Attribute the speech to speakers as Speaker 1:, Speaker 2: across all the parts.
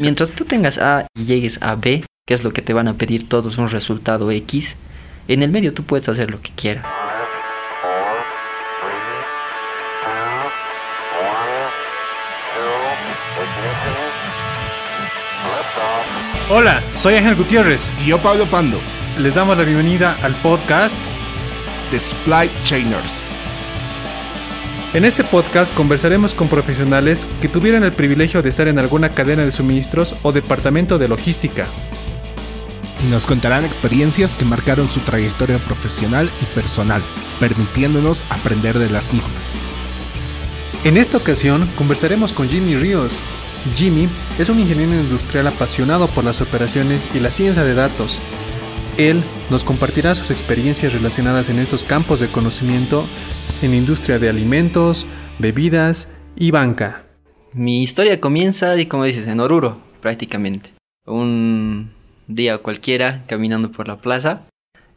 Speaker 1: Mientras tú tengas A y llegues a B, que es lo que te van a pedir todos un resultado X, en el medio tú puedes hacer lo que quieras.
Speaker 2: Hola, soy Ángel Gutiérrez.
Speaker 3: Y yo, Pablo Pando.
Speaker 2: Les damos la bienvenida al podcast
Speaker 3: The Supply Chainers.
Speaker 2: En este podcast conversaremos con profesionales que tuvieran el privilegio de estar en alguna cadena de suministros o departamento de logística.
Speaker 3: Y nos contarán experiencias que marcaron su trayectoria profesional y personal, permitiéndonos aprender de las mismas.
Speaker 2: En esta ocasión conversaremos con Jimmy Ríos. Jimmy es un ingeniero industrial apasionado por las operaciones y la ciencia de datos. Él nos compartirá sus experiencias relacionadas en estos campos de conocimiento en industria de alimentos, bebidas y banca.
Speaker 1: Mi historia comienza, y como dices, en Oruro, prácticamente. Un día cualquiera, caminando por la plaza,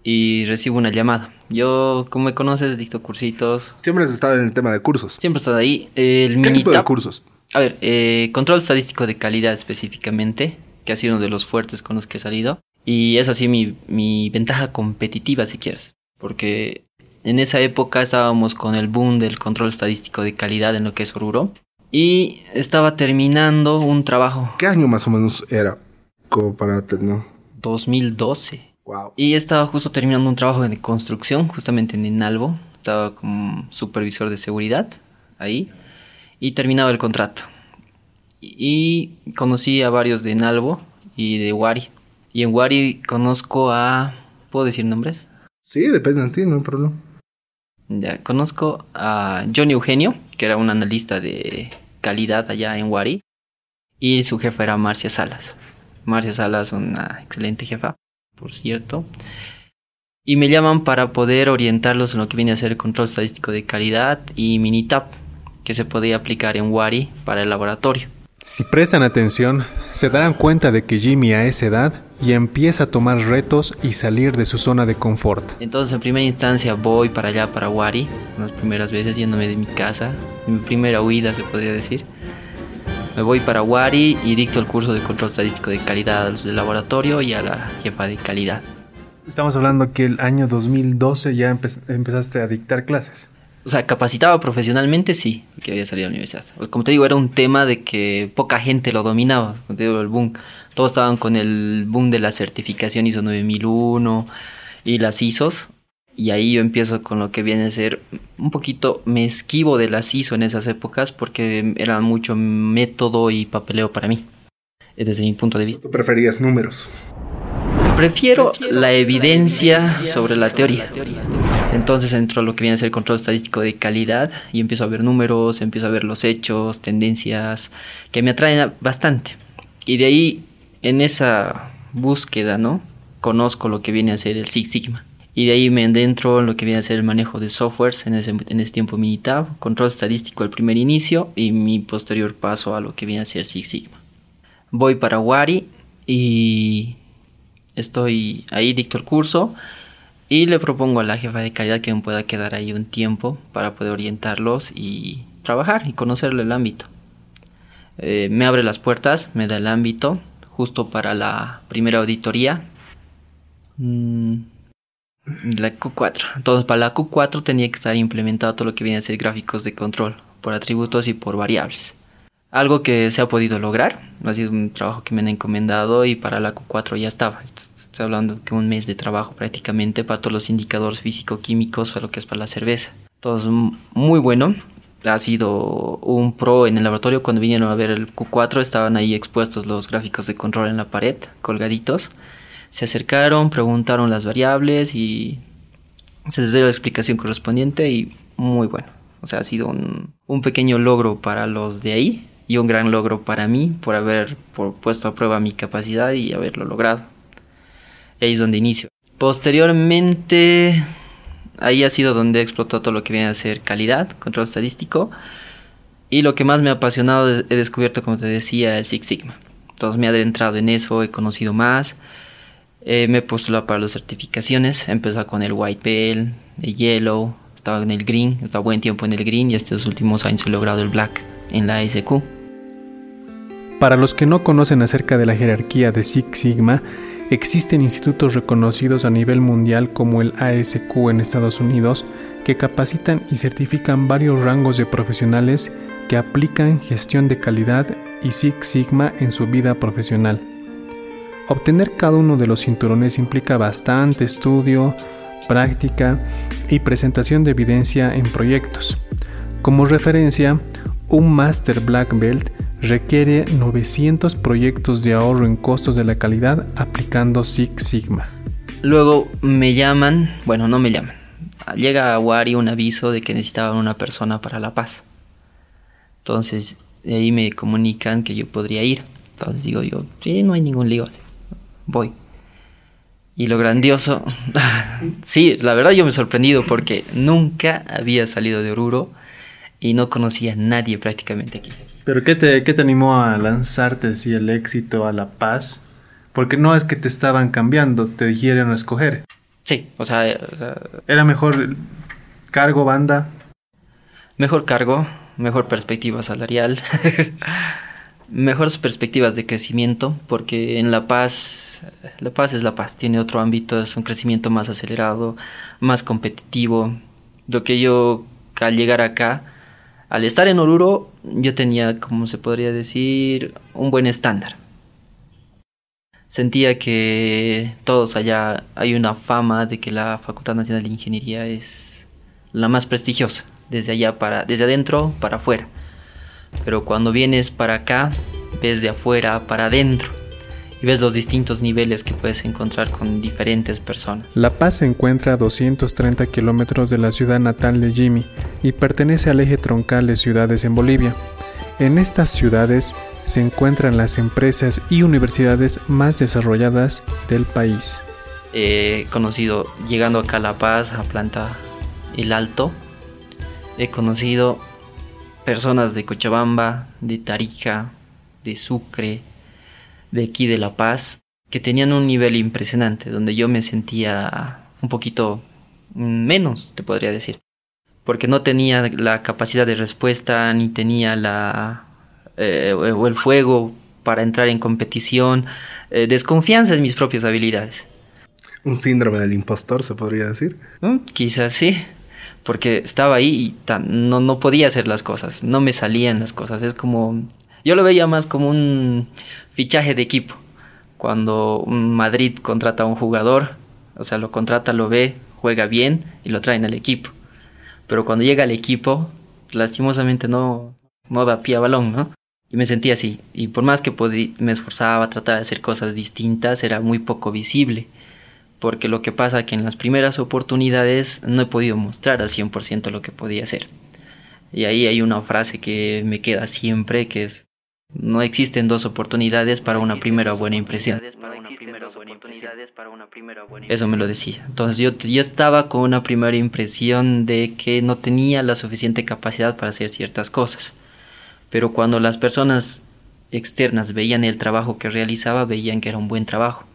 Speaker 1: y recibo una llamada. Yo, como me conoces, dicto cursitos.
Speaker 3: Siempre has estado en el tema de cursos.
Speaker 1: Siempre he estado ahí. El
Speaker 3: ¿Qué
Speaker 1: mini
Speaker 3: tipo de cursos?
Speaker 1: A ver, eh, control estadístico de calidad específicamente, que ha sido uno de los fuertes con los que he salido. Y es así mi, mi ventaja competitiva, si quieres. Porque en esa época estábamos con el boom del control estadístico de calidad en lo que es Oruro. Y estaba terminando un trabajo
Speaker 3: ¿Qué año más o menos era? Como para tener.
Speaker 1: 2012.
Speaker 3: Wow.
Speaker 1: Y estaba justo terminando un trabajo de construcción, justamente en Inalvo. Estaba como supervisor de seguridad ahí. Y terminaba el contrato. Y conocí a varios de Inalvo y de Wari. Y en Wari conozco a... ¿Puedo decir nombres?
Speaker 3: Sí, depende de ti, no hay problema.
Speaker 1: Ya, conozco a Johnny Eugenio, que era un analista de calidad allá en Wari. Y su jefa era Marcia Salas. Marcia Salas, una excelente jefa, por cierto. Y me llaman para poder orientarlos en lo que viene a ser el control estadístico de calidad y Minitab, que se podía aplicar en Wari para el laboratorio.
Speaker 2: Si prestan atención, se darán cuenta de que Jimmy a esa edad ya empieza a tomar retos y salir de su zona de confort.
Speaker 1: Entonces, en primera instancia, voy para allá, para Wari, las primeras veces yéndome de mi casa, mi primera huida, se podría decir. Me voy para Wari y dicto el curso de control estadístico de calidad a los del laboratorio y a la jefa de calidad.
Speaker 2: Estamos hablando que el año 2012 ya empe- empezaste a dictar clases.
Speaker 1: O sea, capacitado profesionalmente, sí, que había salido a la universidad. Pues, Como te digo, era un tema de que poca gente lo dominaba. Como te digo, el boom. Todos estaban con el boom de la certificación ISO 9001 y las ISOs. Y ahí yo empiezo con lo que viene a ser un poquito me esquivo de las ISO en esas épocas porque era mucho método y papeleo para mí, desde mi punto de vista.
Speaker 3: Tú preferías números.
Speaker 1: Prefiero la evidencia sobre la teoría. Entonces entro a lo que viene a ser control estadístico de calidad y empiezo a ver números, empiezo a ver los hechos, tendencias que me atraen bastante. Y de ahí, en esa búsqueda, ¿no? Conozco lo que viene a ser el Six Sigma. Y de ahí me adentro en lo que viene a ser el manejo de softwares en ese, en ese tiempo Minitab, control estadístico al primer inicio y mi posterior paso a lo que viene a ser Six Sigma. Voy para Wari y estoy ahí, dicto el curso y le propongo a la jefa de calidad que me pueda quedar ahí un tiempo para poder orientarlos y trabajar y conocerle el ámbito. Eh, me abre las puertas, me da el ámbito justo para la primera auditoría. Mm, la Q4. Entonces, para la Q4 tenía que estar implementado todo lo que viene a ser gráficos de control por atributos y por variables. Algo que se ha podido lograr, ha sido un trabajo que me han encomendado y para la Q4 ya estaba. Estoy hablando que un mes de trabajo prácticamente para todos los indicadores físico-químicos, para lo que es para la cerveza. Todo es m- muy bueno. Ha sido un pro en el laboratorio. Cuando vinieron a ver el Q4 estaban ahí expuestos los gráficos de control en la pared, colgaditos. Se acercaron, preguntaron las variables y se les dio la explicación correspondiente y muy bueno. O sea, ha sido un, un pequeño logro para los de ahí y un gran logro para mí por haber por- puesto a prueba mi capacidad y haberlo logrado. Y ahí es donde inicio. Posteriormente, ahí ha sido donde he explotado todo lo que viene a ser calidad, control estadístico. Y lo que más me ha apasionado he descubierto, como te decía, el Six Sigma. Entonces me he adentrado en eso, he conocido más. Eh, me he postulado para las certificaciones. He empezado con el White Belt, el Yellow, estaba en el Green, estaba buen tiempo en el Green y estos últimos años he logrado el Black en la SQ.
Speaker 2: Para los que no conocen acerca de la jerarquía de Six Sigma, existen institutos reconocidos a nivel mundial como el ASQ en Estados Unidos que capacitan y certifican varios rangos de profesionales que aplican gestión de calidad y Six Sigma en su vida profesional. Obtener cada uno de los cinturones implica bastante estudio, práctica y presentación de evidencia en proyectos. Como referencia, un Master Black Belt requiere 900 proyectos de ahorro en costos de la calidad aplicando Six Sigma.
Speaker 1: Luego me llaman, bueno, no me llaman. Llega a Wari un aviso de que necesitaban una persona para La Paz. Entonces, ahí me comunican que yo podría ir. Entonces digo yo, sí, no hay ningún lío. Voy. Y lo grandioso, sí, la verdad yo me he sorprendido porque nunca había salido de Oruro y no conocía a nadie prácticamente aquí.
Speaker 2: ¿Pero qué te, qué te animó a lanzarte si el éxito a la paz? Porque no es que te estaban cambiando, te dijeron escoger.
Speaker 1: Sí, o sea,
Speaker 2: ¿Era mejor cargo, banda?
Speaker 1: Mejor cargo, mejor perspectiva salarial, mejores perspectivas de crecimiento, porque en La Paz, La Paz es La Paz, tiene otro ámbito, es un crecimiento más acelerado, más competitivo. Lo que yo al llegar acá al estar en Oruro, yo tenía, como se podría decir, un buen estándar. Sentía que todos allá hay una fama de que la Facultad Nacional de Ingeniería es la más prestigiosa, desde allá para, desde adentro para afuera. Pero cuando vienes para acá, ves de afuera para adentro y ves los distintos niveles que puedes encontrar con diferentes personas.
Speaker 2: La Paz se encuentra a 230 kilómetros de la ciudad natal de Jimmy y pertenece al eje troncal de ciudades en Bolivia. En estas ciudades se encuentran las empresas y universidades más desarrolladas del país.
Speaker 1: He conocido, llegando acá a La Paz, a Planta El Alto, he conocido personas de Cochabamba, de Tarija, de Sucre, de aquí de La Paz que tenían un nivel impresionante, donde yo me sentía un poquito menos, te podría decir, porque no tenía la capacidad de respuesta, ni tenía la eh, o el fuego para entrar en competición, eh, desconfianza en mis propias habilidades.
Speaker 3: Un síndrome del impostor, se podría decir.
Speaker 1: ¿Mm? Quizás sí, porque estaba ahí y no, no podía hacer las cosas, no me salían las cosas, es como yo lo veía más como un fichaje de equipo. Cuando Madrid contrata a un jugador, o sea, lo contrata, lo ve, juega bien y lo traen al equipo. Pero cuando llega al equipo, lastimosamente no, no da pie a balón, ¿no? Y me sentía así. Y por más que me esforzaba, trataba de hacer cosas distintas, era muy poco visible. Porque lo que pasa es que en las primeras oportunidades no he podido mostrar al 100% lo que podía hacer. Y ahí hay una frase que me queda siempre, que es, no existen dos oportunidades para una primera buena impresión. Eso me lo decía. Entonces yo, yo estaba con una primera impresión de que no tenía la suficiente capacidad para hacer ciertas cosas. Pero cuando las personas externas veían el trabajo que realizaba, veían que era un buen trabajo.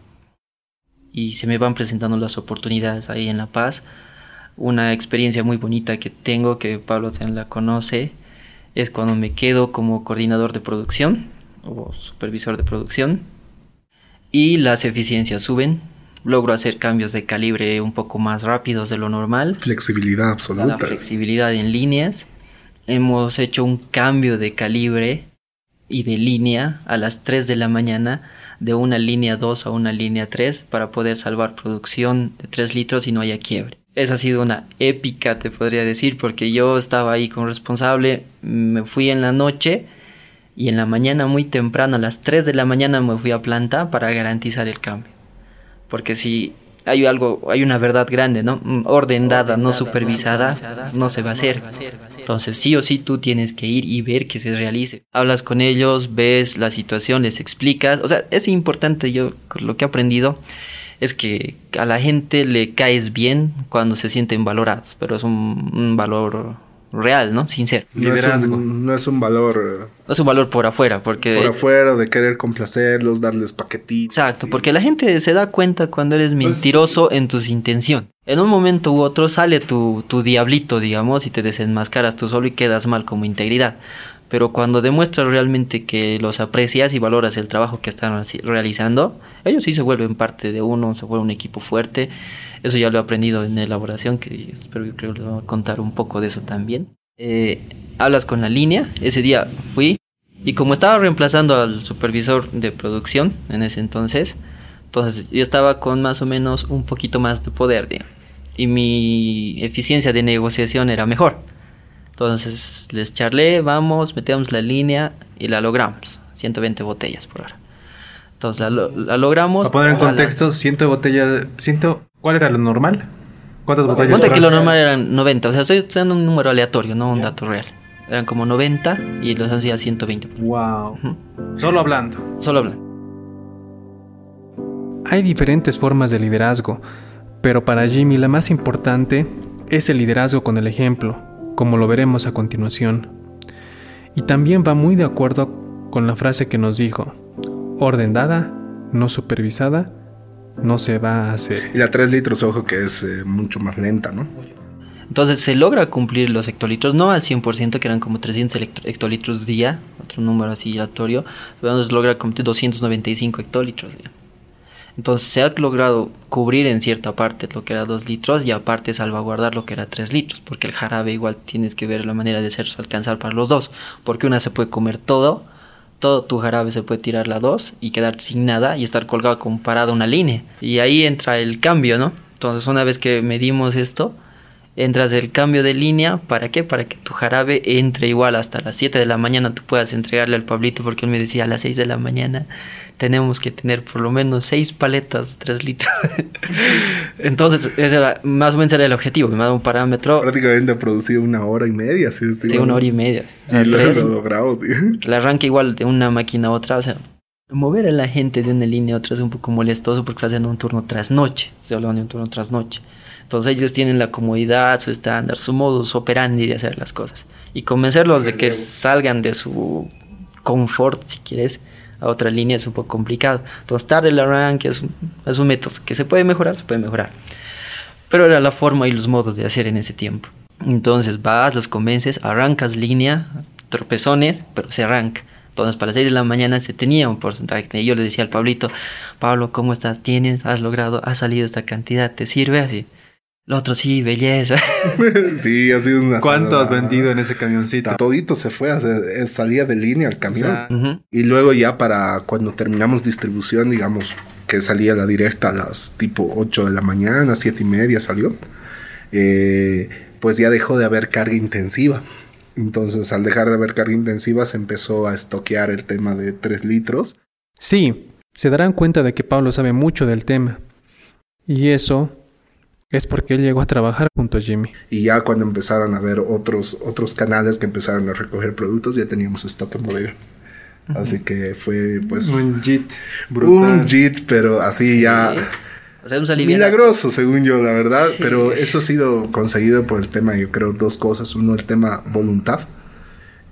Speaker 1: Y se me van presentando las oportunidades ahí en La Paz. Una experiencia muy bonita que tengo, que Pablo también la conoce, es cuando me quedo como coordinador de producción o supervisor de producción y las eficiencias suben. Logro hacer cambios de calibre un poco más rápidos de lo normal.
Speaker 3: Flexibilidad absoluta.
Speaker 1: La flexibilidad en líneas. Hemos hecho un cambio de calibre y de línea a las 3 de la mañana de una línea 2 a una línea 3 para poder salvar producción de 3 litros y no haya quiebre esa ha sido una épica, te podría decir, porque yo estaba ahí con responsable, me fui en la noche y en la mañana muy temprano, a las 3 de la mañana me fui a planta para garantizar el cambio. Porque si hay algo, hay una verdad grande, ¿no? Mm, orden dada, no supervisada, no se va a hacer. Entonces sí o sí tú tienes que ir y ver que se realice. Hablas con ellos, ves la situación, les explicas. O sea, es importante yo lo que he aprendido es que a la gente le caes bien cuando se sienten valorados, pero es un, valor real, ¿no? Sincero.
Speaker 3: No Es un, no es un valor...
Speaker 1: No es un valor por afuera, porque...
Speaker 3: Por afuera, de querer complacerlos, darles paquetitos.
Speaker 1: Exacto, porque la gente se da cuenta cuando eres pues mentiroso en tus intenciones. En un momento u otro sale tu, tu diablito, digamos, y te desenmascaras tú solo y quedas mal como integridad. Pero cuando demuestras realmente que los aprecias y valoras el trabajo que están realizando, ellos sí se vuelven parte de uno, se vuelven un equipo fuerte. Eso ya lo he aprendido en elaboración, que espero que creo les voy a contar un poco de eso también. Eh, hablas con la línea, ese día fui y como estaba reemplazando al supervisor de producción en ese entonces, entonces yo estaba con más o menos un poquito más de poder y mi eficiencia de negociación era mejor. Entonces les charlé, vamos, metemos la línea y la logramos. 120 botellas por hora. Entonces la, logramos.
Speaker 2: Para poner en contexto, 100 botellas. 100, ¿Cuál era lo normal? ¿Cuántas botellas?
Speaker 1: Ponte que lo normal eran 90. O sea, estoy usando un número aleatorio, no un dato real. Eran como 90 y los hacía 120.
Speaker 2: Wow. Solo hablando.
Speaker 1: Solo hablando.
Speaker 2: Hay diferentes formas de liderazgo, pero para Jimmy la más importante es el liderazgo con el ejemplo como lo veremos a continuación. Y también va muy de acuerdo con la frase que nos dijo, orden dada, no supervisada, no se va a hacer.
Speaker 4: Y la 3 litros, ojo, que es eh, mucho más lenta, ¿no?
Speaker 1: Entonces se logra cumplir los hectolitros, no al 100%, que eran como 300 hectolitros día, otro número así aleatorio, pero se logra cumplir 295 hectolitros. Día. Entonces se ha logrado cubrir en cierta parte lo que era 2 litros y aparte salvaguardar lo que era 3 litros, porque el jarabe igual tienes que ver la manera de hacerse alcanzar para los dos, porque una se puede comer todo, todo tu jarabe se puede tirar la 2 y quedarte sin nada y estar colgado comparado a una línea. Y ahí entra el cambio, ¿no? Entonces una vez que medimos esto, entras el cambio de línea, ¿para qué? Para que tu jarabe entre igual hasta las 7 de la mañana, tú puedas entregarle al Pablito, porque él me decía a las 6 de la mañana tenemos que tener por lo menos 6 paletas de 3 litros. Entonces, ese era, más o menos era el objetivo, me daba un parámetro.
Speaker 4: Prácticamente ha producido una hora y media, sí,
Speaker 1: sí una hora y media.
Speaker 4: Y lo hemos logrado,
Speaker 1: El arranque igual de una máquina a otra, o sea, mover a la gente de una línea a otra es un poco molestoso porque está haciendo un turno tras noche, se habla de un turno tras noche. Entonces ellos tienen la comodidad, su estándar, su modus operandi de hacer las cosas. Y convencerlos de que salgan de su confort, si quieres, a otra línea es un poco complicado. Entonces tarde el arranque es un, es un método que se puede mejorar, se puede mejorar. Pero era la forma y los modos de hacer en ese tiempo. Entonces vas, los convences, arrancas línea, tropezones, pero se arranca. Entonces, para las 6 de la mañana se tenía un porcentaje. Y yo le decía al Pablito, Pablo, ¿cómo estás? ¿Tienes? ¿Has logrado? ¿Ha salido esta cantidad? ¿Te sirve? Así. Lo otro sí, belleza.
Speaker 4: sí, ha sido una.
Speaker 2: ¿Cuánto has vendido en ese camioncito?
Speaker 4: Todito se fue, salía de línea el camión. Y luego ya para cuando terminamos distribución, digamos que salía la directa a las tipo 8 de la mañana, 7 y media salió. Eh, pues ya dejó de haber carga intensiva. Entonces, al dejar de haber carga intensiva, se empezó a estoquear el tema de 3 litros.
Speaker 2: Sí, se darán cuenta de que Pablo sabe mucho del tema. Y eso es porque él llegó a trabajar junto a Jimmy.
Speaker 4: Y ya cuando empezaron a ver otros, otros canales que empezaron a recoger productos, ya teníamos stock en bodega. Así que fue pues...
Speaker 2: Un JIT
Speaker 4: brutal. Un JIT, pero así ya... O sea, un milagroso, según yo, la verdad. Pero eso ha sido conseguido por el tema, yo creo, dos cosas. Uno, el tema voluntad.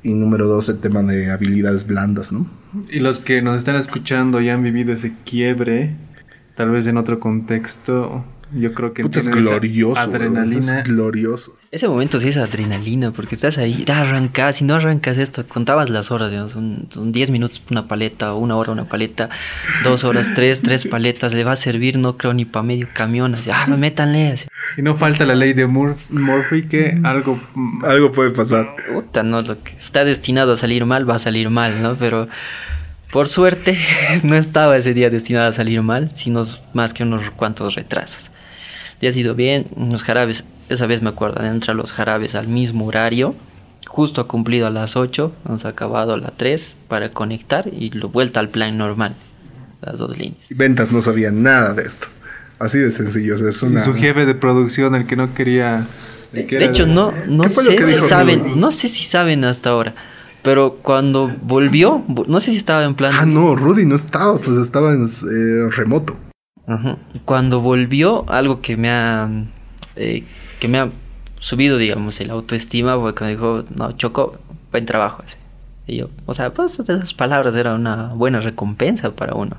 Speaker 4: Y número dos, el tema de habilidades blandas, ¿no?
Speaker 2: Y los que nos están escuchando y han vivido ese quiebre, tal vez en otro contexto, yo creo que
Speaker 4: es glorioso. Adrenalina. Es glorioso.
Speaker 1: Ese momento sí es adrenalina, porque estás ahí, arrancas, si no arrancas esto, contabas las horas, son, 10 minutos una paleta, una hora una paleta, dos horas, tres, tres paletas, le va a servir, no creo ni para medio camión, así, ah, métanle. Así.
Speaker 2: Y no falta la ley de Murphy que algo...
Speaker 4: Algo puede pasar.
Speaker 1: Puta, no, lo que está destinado a salir mal, va a salir mal, ¿no? Pero... Por suerte, no estaba ese día destinado a salir mal, sino más que unos cuantos retrasos ya ha sido bien. Los jarabes, esa vez me acuerdo, entrar los jarabes al mismo horario. Justo ha cumplido a las 8, hemos acabado a las 3 para conectar y lo vuelta al plan normal. Las dos líneas.
Speaker 4: Ventas no sabían nada de esto. Así de sencillo. Es una...
Speaker 2: Y su jefe de producción, el que no quería.
Speaker 1: De, hecho, no, no sé si saben, no sé si saben hasta ahora. Pero cuando volvió, no sé si estaba en plan.
Speaker 4: Ah, no, Rudy no estaba, pues estaba en eh, remoto.
Speaker 1: Cuando volvió, algo que me ha, eh, que me ha subido, digamos, el autoestima, fue cuando dijo, no, Choco, buen trabajo. Ese. Y yo, o sea, pues esas palabras eran una buena recompensa para uno.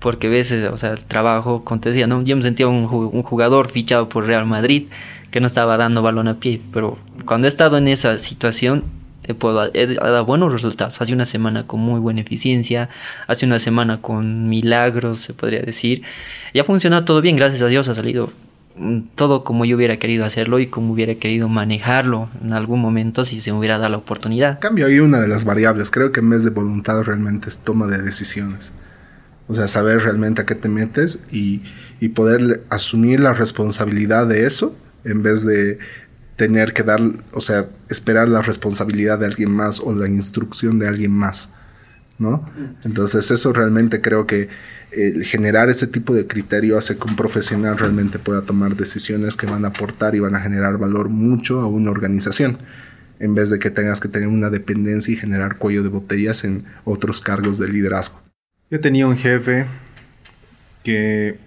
Speaker 1: Porque a veces, o sea, el trabajo, como te decía, ¿no? yo me sentía un, un jugador fichado por Real Madrid que no estaba dando balón a pie. Pero cuando he estado en esa situación, he, dado buenos resultados. Hace una semana con muy buena eficiencia, hace una semana con milagros, se podría decir. Y ha funcionado todo bien, gracias a Dios ha salido mm, todo como yo hubiera querido hacerlo y como hubiera querido manejarlo en algún momento si se me hubiera dado la oportunidad.
Speaker 4: Cambio ahí una de las variables, creo que en vez de voluntad realmente es toma de decisiones. O sea, saber realmente a qué te metes y, y poder asumir la responsabilidad de eso en vez de tener que dar, o sea, esperar la responsabilidad de alguien más o la instrucción de alguien más, ¿no? Entonces eso realmente creo que generar ese tipo de criterio hace que un profesional realmente pueda tomar decisiones que van a aportar y van a generar valor mucho a una organización, en vez de que tengas que tener una dependencia y generar cuello de botellas en otros cargos de liderazgo.
Speaker 2: Yo tenía un jefe que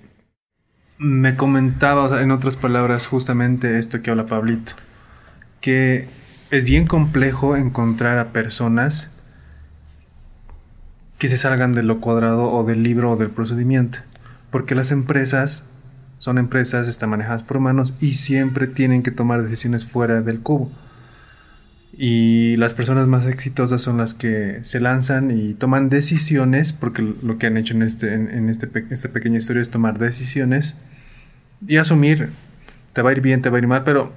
Speaker 2: me comentaba, en otras palabras, justamente esto que habla Pablito, que es bien complejo encontrar a personas que se salgan de lo cuadrado o del libro o del procedimiento, porque las empresas son empresas, están manejadas por humanos y siempre tienen que tomar decisiones fuera del cubo. Y las personas más exitosas son las que se lanzan y toman decisiones, porque lo que han hecho en, este, en, este, esta pequeña historia es tomar decisiones y asumir, te va a ir bien, te va a ir mal, pero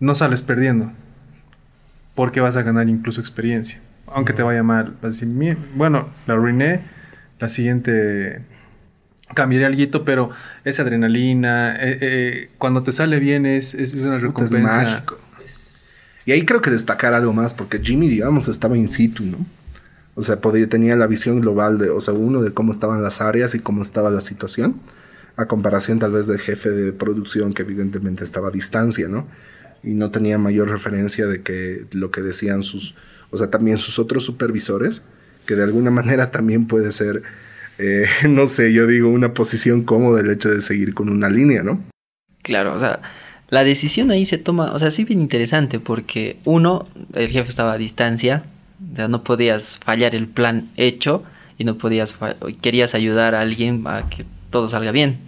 Speaker 2: no sales perdiendo, porque vas a ganar incluso experiencia. Aunque te vaya mal, vas a decir, bueno, la arruiné, la siguiente cambiaré algo, pero es adrenalina, eh, eh, cuando te sale bien es, es una recompensa. Es mágico.
Speaker 4: Y ahí creo que destacar algo más, porque Jimmy, digamos, estaba in situ, ¿no? O sea, podía, tenía la visión global de, o sea, uno de cómo estaban las áreas y cómo estaba la situación, a comparación tal vez del jefe de producción que evidentemente estaba a distancia, ¿no? Y no tenía mayor referencia de que lo que decían sus, o sea, también sus otros supervisores, que de alguna manera también puede ser, eh, no sé, yo digo, una posición cómoda el hecho de seguir con una línea, ¿no?
Speaker 1: Claro, o sea, la decisión ahí se toma, o sea, sí bien interesante porque uno, el jefe estaba a distancia, o sea, no podías fallar el plan hecho y no podías, querías ayudar a alguien a que todo salga bien.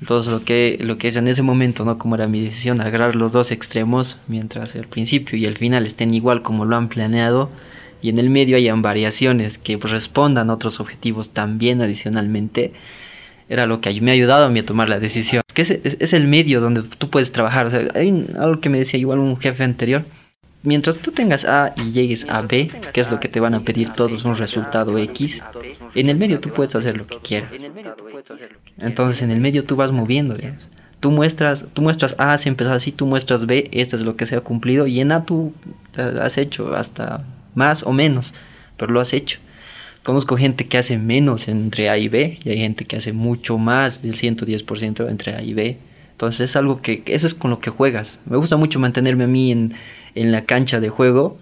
Speaker 1: Entonces lo que, lo que es en ese momento, ¿no? Como era mi decisión, agarrar los dos extremos, mientras el principio y el final estén igual como lo han planeado, y en el medio hayan variaciones que respondan a otros objetivos también adicionalmente, era lo que me ha ayudado a mí a tomar la decisión. Es que es, el medio donde tú puedes trabajar. O sea, hay algo que me decía igual un jefe anterior. Mientras tú tengas A y llegues a B, que es lo que te van a pedir todos, un resultado X, en el medio tú puedes hacer lo que quieras. Entonces en el medio tú vas moviendo, Tú muestras, tú muestras A, si empezó así, tú muestras B, esto es lo que se ha cumplido, y en A tú has hecho hasta más o menos, pero lo has hecho. Conozco gente que hace menos entre A y B y hay gente que hace mucho más del 110% entre A y B. Entonces es algo que, eso es con lo que juegas. Me gusta mucho mantenerme a mí en, en la cancha de juego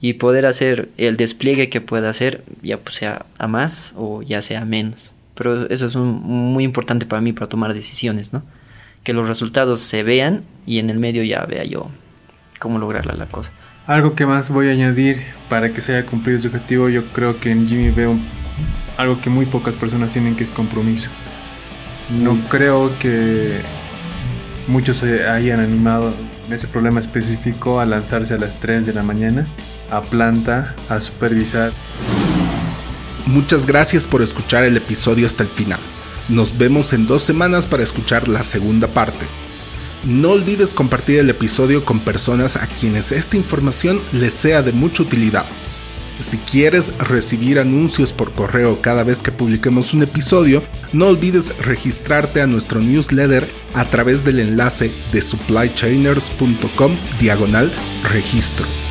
Speaker 1: y poder hacer el despliegue que pueda hacer, ya pues sea a más o ya sea a menos. Pero eso es muy importante para mí para tomar decisiones, ¿no? Que los resultados se vean y en el medio ya vea yo cómo lograrla la cosa.
Speaker 2: Algo que más voy a añadir para que se haya cumplido su objetivo, yo creo que en Jimmy veo algo que muy pocas personas tienen, que es compromiso. No creo que muchos se hayan animado ese problema específico a lanzarse a las 3 de la mañana a planta, a supervisar.
Speaker 3: Muchas gracias por escuchar el episodio hasta el final. Nos vemos en dos semanas para escuchar la segunda parte. No olvides compartir el episodio con personas a quienes esta información les sea de mucha utilidad. Si quieres recibir anuncios por correo cada vez que publiquemos un episodio, no olvides registrarte a nuestro newsletter a través del enlace de supplychainers.com diagonal registro.